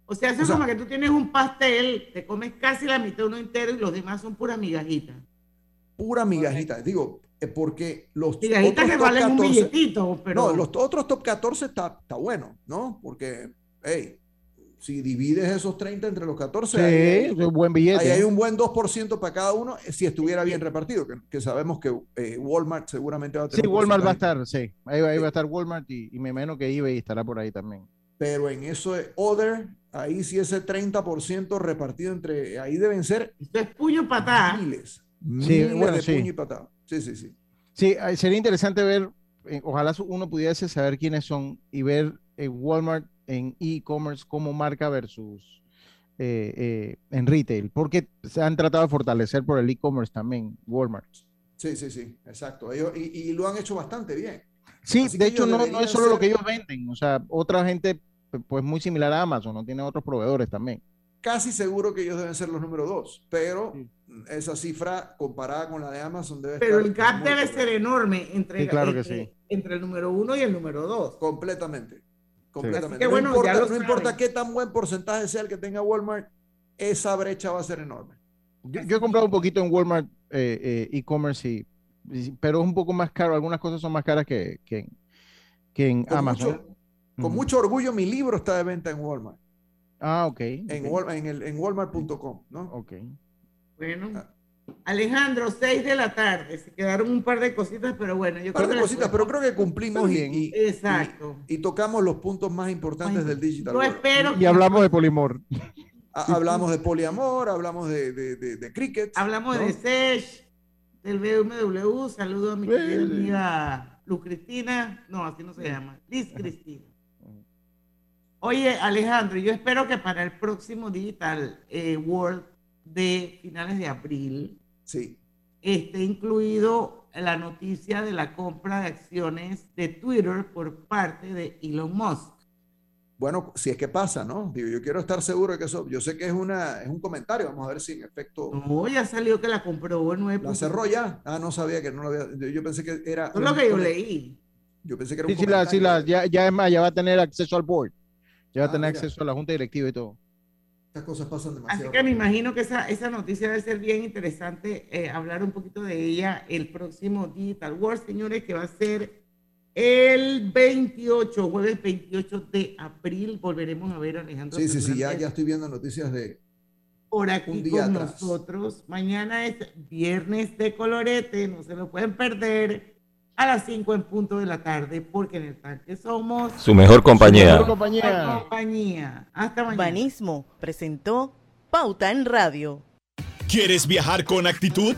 O sea, eso O es sea- como que tú tienes un pastel, te comes casi la mitad de uno entero y los demás son puras migajitas. Pura migajita. Digo, porque los otros que valen un 14 billetito, pero... No, los otros top 14 está, está bueno, ¿no? Porque, hey, si divides esos 30 entre los 14, Sí, ahí hay- es un buen billete. ahí hay un buen 2% para cada uno, eh, si estuviera bien repartido, que, que sabemos que eh, Walmart seguramente va a tener Sí, Walmart va a estar, sí. Ahí, va- ahí va a estar Walmart y, y me imagino que eBay estará por ahí también. Pero en eso de Other, ahí sí ese 30% repartido entre, ahí deben ser Esto es puño patada. miles, Sí, miles bueno, de sí. puño y patada. Sí, sí, sí. Sí, eh, sería interesante ver, eh, ojalá uno pudiese saber quiénes son y ver en Walmart en e-commerce como marca versus eh, eh, en retail, porque se han tratado de fortalecer por el e-commerce también, Walmart. Sí, sí, sí, exacto. Ellos, y, y lo han hecho bastante bien. Sí, Así de hecho no, es solo lo que ellos venden, o sea, otra gente pues muy similar a Amazon, no tiene otros proveedores también. Casi seguro que ellos deben ser los número dos, pero esa cifra comparada con la de Amazon debe Pero estar el gap debe ser enorme entre, Sí, claro que entre, sí. entre el número uno y el número dos. Completamente. Completamente. Que no bueno, importa, no importa qué tan buen porcentaje sea el que tenga Walmart, esa brecha va a ser enorme. Yo, yo he comprado un poquito en Walmart eh, eh, e-commerce, y, y- pero es un poco más caro, algunas cosas son más caras que, que, en- que en Con Amazon. mucho, con mucho orgullo, mi libro está de venta en Walmart. Ah, ok. En, ok. Wal- en, el, en walmart.com, ¿no? Ok. Bueno, Ah. Alejandro, 6 de la tarde. Se quedaron un par de cositas, pero bueno, yo Un par creo de que cositas, pero creo que cumplimos y- Exacto. y- y tocamos los puntos más importantes del digital. Yo espero Y hablamos de Polimor. Ha- Hablamos de poliamor, hablamos de, de, de- de cricket. Hablamos ¿no? de SESH, del BMW. Saludo a mi querida amiga Luz Cristina. No, así no se llama. Liz Cristina. Oye, Alejandro, yo espero que para el próximo Digital eh, World de finales de abril Sí. esté incluido la noticia de la compra de acciones de Twitter por parte de Elon Musk. Bueno, si es que pasa, ¿no? Digo, yo quiero estar seguro de que eso, yo sé que es, una, es un comentario, vamos a ver si en efecto No, ya salió que la compró en 9. la cerró ya. Ah, no sabía que no lo había, yo, yo pensé que era... Eso es lo un que yo leí. Yo pensé que era Sí, un sí, la, sí, comentario. la- ya, ya es más, ya va a tener acceso al board. Ya va a Ah, tener mira. acceso a la junta directiva y todo. Estas cosas pasan Así demasiado. que me imagino que esa, esa noticia debe ser bien interesante eh, hablar un poquito de ella el próximo Digital World, señores, que va a ser el 28, jueves 28 de abril. Volveremos a ver a Alejandro. Sí, sí, sí, ya, ya estoy viendo noticias de... por un aquí día con atrás. nosotros. Mañana es viernes de colorete, no se lo pueden perder a las 5 en punto de la tarde, porque en el tanque somos Su mejor compañía. Mejor compañía. Hasta mañana. Banismo presentó Pauta en Radio. ¿Quieres viajar con actitud?